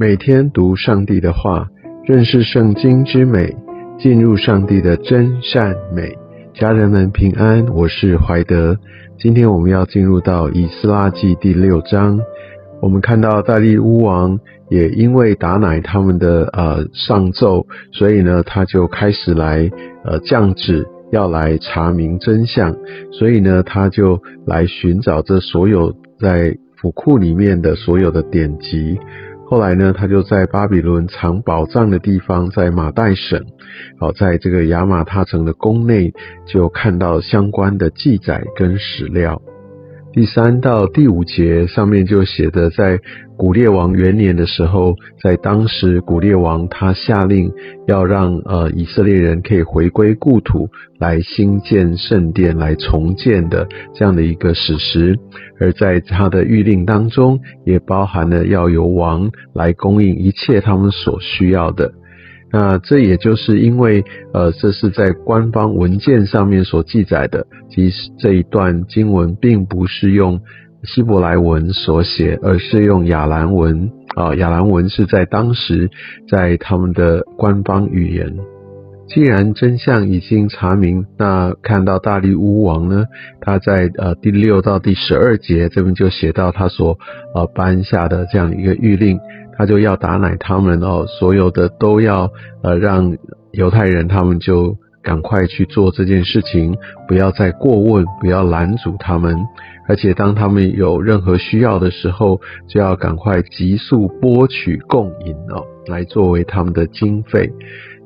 每天读上帝的话，认识圣经之美，进入上帝的真善美。家人们平安，我是怀德。今天我们要进入到以斯拉记第六章。我们看到大利乌王也因为打奶他们的呃上奏，所以呢他就开始来呃降旨，要来查明真相。所以呢他就来寻找这所有在府库里面的所有的典籍。后来呢，他就在巴比伦藏宝藏的地方，在马代省，好，在这个亚马他城的宫内，就看到相关的记载跟史料。第三到第五节上面就写的，在古列王元年的时候，在当时古列王他下令要让呃以色列人可以回归故土，来兴建圣殿，来重建的这样的一个史实。而在他的谕令当中，也包含了要由王来供应一切他们所需要的。那这也就是因为，呃，这是在官方文件上面所记载的。其实这一段经文并不是用希伯来文所写，而是用亚兰文。啊，亚兰文是在当时在他们的官方语言。既然真相已经查明，那看到大力乌王呢，他在呃第六到第十二节这边就写到他所呃颁下的这样一个谕令。他就要打奶他们哦，所有的都要呃让犹太人他们就赶快去做这件事情，不要再过问，不要拦阻他们，而且当他们有任何需要的时候，就要赶快急速拨取供应哦，来作为他们的经费。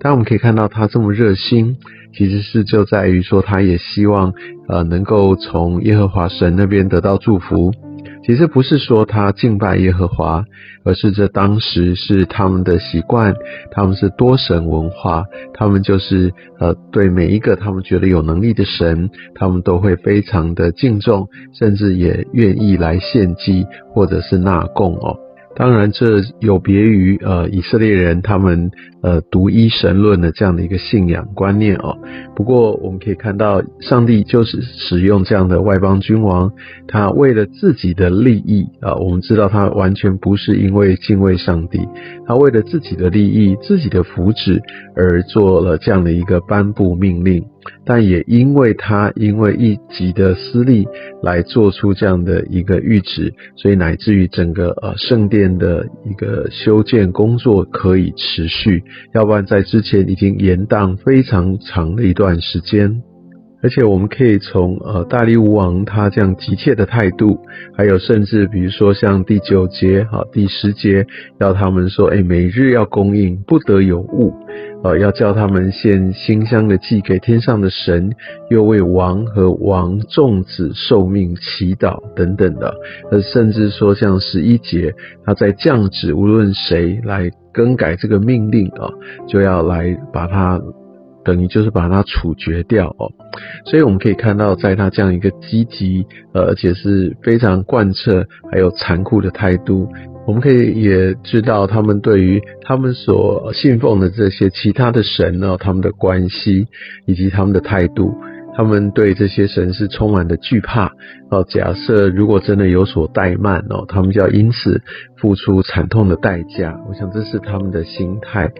当我们可以看到他这么热心，其实是就在于说他也希望呃能够从耶和华神那边得到祝福。其实不是说他敬拜耶和华，而是这当时是他们的习惯，他们是多神文化，他们就是呃对每一个他们觉得有能力的神，他们都会非常的敬重，甚至也愿意来献祭或者是纳贡哦。当然，这有别于呃以色列人他们呃独一神论的这样的一个信仰观念哦。不过我们可以看到，上帝就是使用这样的外邦君王，他为了自己的利益啊，我们知道他完全不是因为敬畏上帝，他为了自己的利益、自己的福祉而做了这样的一个颁布命令。但也因为他因为一己的私利来做出这样的一个谕旨，所以乃至于整个呃圣殿的一个修建工作可以持续，要不然在之前已经延宕非常长的一段时间。而且我们可以从呃大力乌王他这样急切的态度，还有甚至比如说像第九节哈第十节要他们说哎每日要供应不得有误，呃要叫他们献馨香的祭给天上的神，又为王和王众子受命祈祷等等的，呃甚至说像十一节他在降旨无论谁来更改这个命令啊，就要来把他。等于就是把它处决掉哦，所以我们可以看到，在他这样一个积极，而且是非常贯彻还有残酷的态度，我们可以也知道他们对于他们所信奉的这些其他的神呢，他们的关系以及他们的态度，他们对这些神是充满的惧怕哦。假设如果真的有所怠慢哦，他们就要因此付出惨痛的代价。我想这是他们的心态。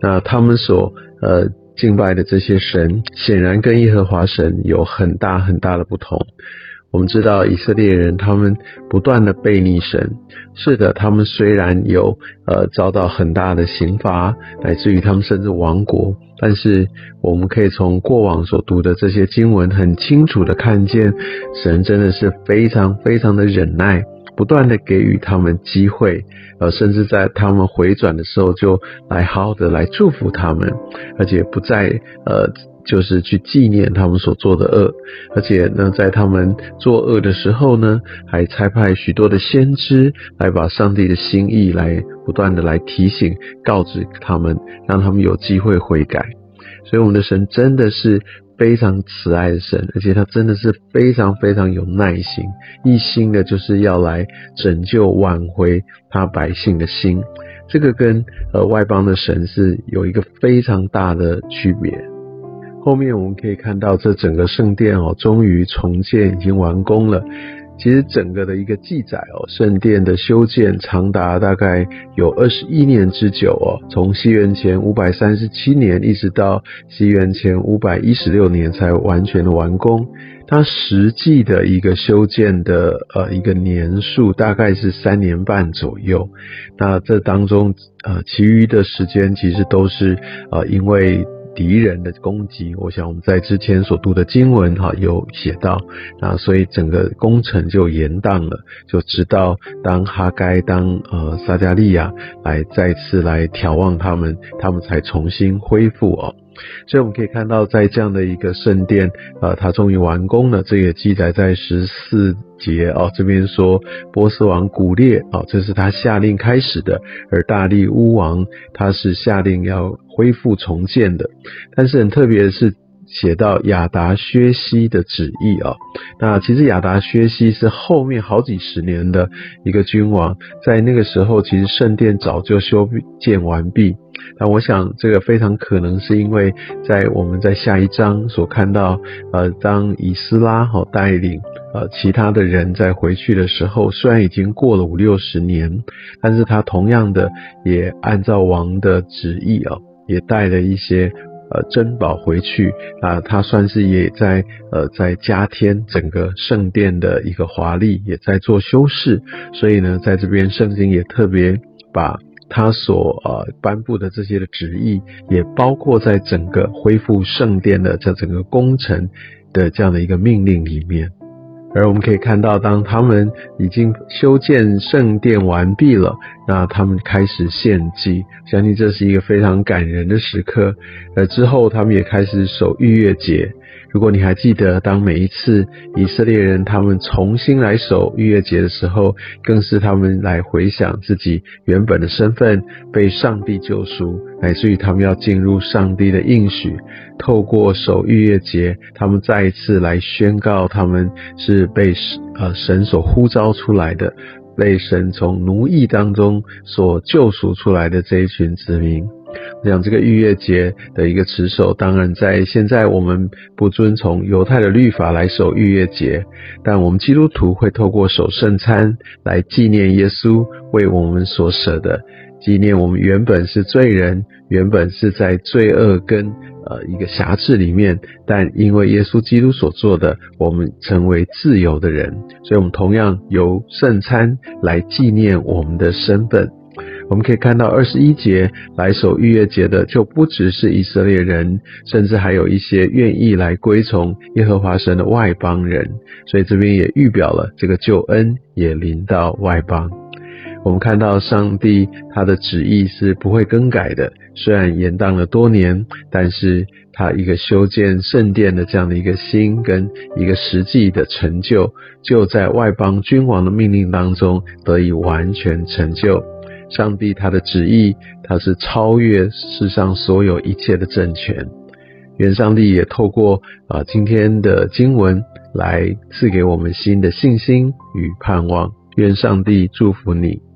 那他们所呃。敬拜的这些神，显然跟耶和华神有很大很大的不同。我们知道以色列人他们不断的背逆神，是的，他们虽然有呃遭到很大的刑罚，乃至于他们甚至亡国，但是我们可以从过往所读的这些经文，很清楚的看见，神真的是非常非常的忍耐。不断的给予他们机会，呃，甚至在他们回转的时候，就来好好的来祝福他们，而且不再呃，就是去纪念他们所做的恶，而且呢，在他们作恶的时候呢，还差派许多的先知来把上帝的心意来不断的来提醒、告知他们，让他们有机会悔改。所以，我们的神真的是。非常慈爱的神，而且他真的是非常非常有耐心，一心的就是要来拯救挽回他百姓的心。这个跟呃外邦的神是有一个非常大的区别。后面我们可以看到，这整个圣殿哦，终于重建已经完工了。其实整个的一个记载哦，圣殿的修建长达大概有二十一年之久哦，从西元前五百三十七年一直到西元前五百一十六年才完全的完工。它实际的一个修建的呃一个年数大概是三年半左右。那这当中呃其余的时间其实都是呃因为。敌人的攻击，我想我们在之前所读的经文哈有写到，那所以整个工程就延宕了，就直到当哈该当呃撒加利亚来再次来眺望他们，他们才重新恢复哦。所以我们可以看到，在这样的一个圣殿，呃，它终于完工了。这也记载在十四节哦，这边说波斯王古列哦，这是他下令开始的，而大力乌王他是下令要恢复重建的。但是很特别的是。写到亚达薛西的旨意啊，那其实亚达薛西是后面好几十年的一个君王，在那个时候其实圣殿早就修建完毕，但我想这个非常可能是因为在我们在下一章所看到，呃，当以斯拉哈带领呃其他的人在回去的时候，虽然已经过了五六十年，但是他同样的也按照王的旨意啊，也带了一些。呃，珍宝回去啊，他算是也在呃，在加添整个圣殿的一个华丽，也在做修饰。所以呢，在这边圣经也特别把他所呃颁布的这些的旨意，也包括在整个恢复圣殿的这整个工程的这样的一个命令里面。而我们可以看到，当他们已经修建圣殿完毕了，那他们开始献祭，相信这是一个非常感人的时刻。而之后，他们也开始守逾越节。如果你还记得，当每一次以色列人他们重新来守逾越节的时候，更是他们来回想自己原本的身份，被上帝救赎，乃至于他们要进入上帝的应许。透过守逾越节，他们再一次来宣告，他们是被呃神所呼召出来的，被神从奴役当中所救赎出来的这一群子民。讲这个逾越节的一个持守，当然在现在我们不遵从犹太的律法来守逾越节，但我们基督徒会透过守圣餐来纪念耶稣为我们所舍的，纪念我们原本是罪人，原本是在罪恶跟呃一个辖制里面，但因为耶稣基督所做的，我们成为自由的人，所以我们同样由圣餐来纪念我们的身份。我们可以看到二十一节来守逾越节的，就不只是以色列人，甚至还有一些愿意来归从耶和华神的外邦人。所以这边也预表了这个救恩也临到外邦。我们看到上帝他的旨意是不会更改的，虽然延宕了多年，但是他一个修建圣殿的这样的一个心跟一个实际的成就，就在外邦君王的命令当中得以完全成就。上帝他的旨意，他是超越世上所有一切的政权。愿上帝也透过啊今天的经文来赐给我们新的信心与盼望。愿上帝祝福你。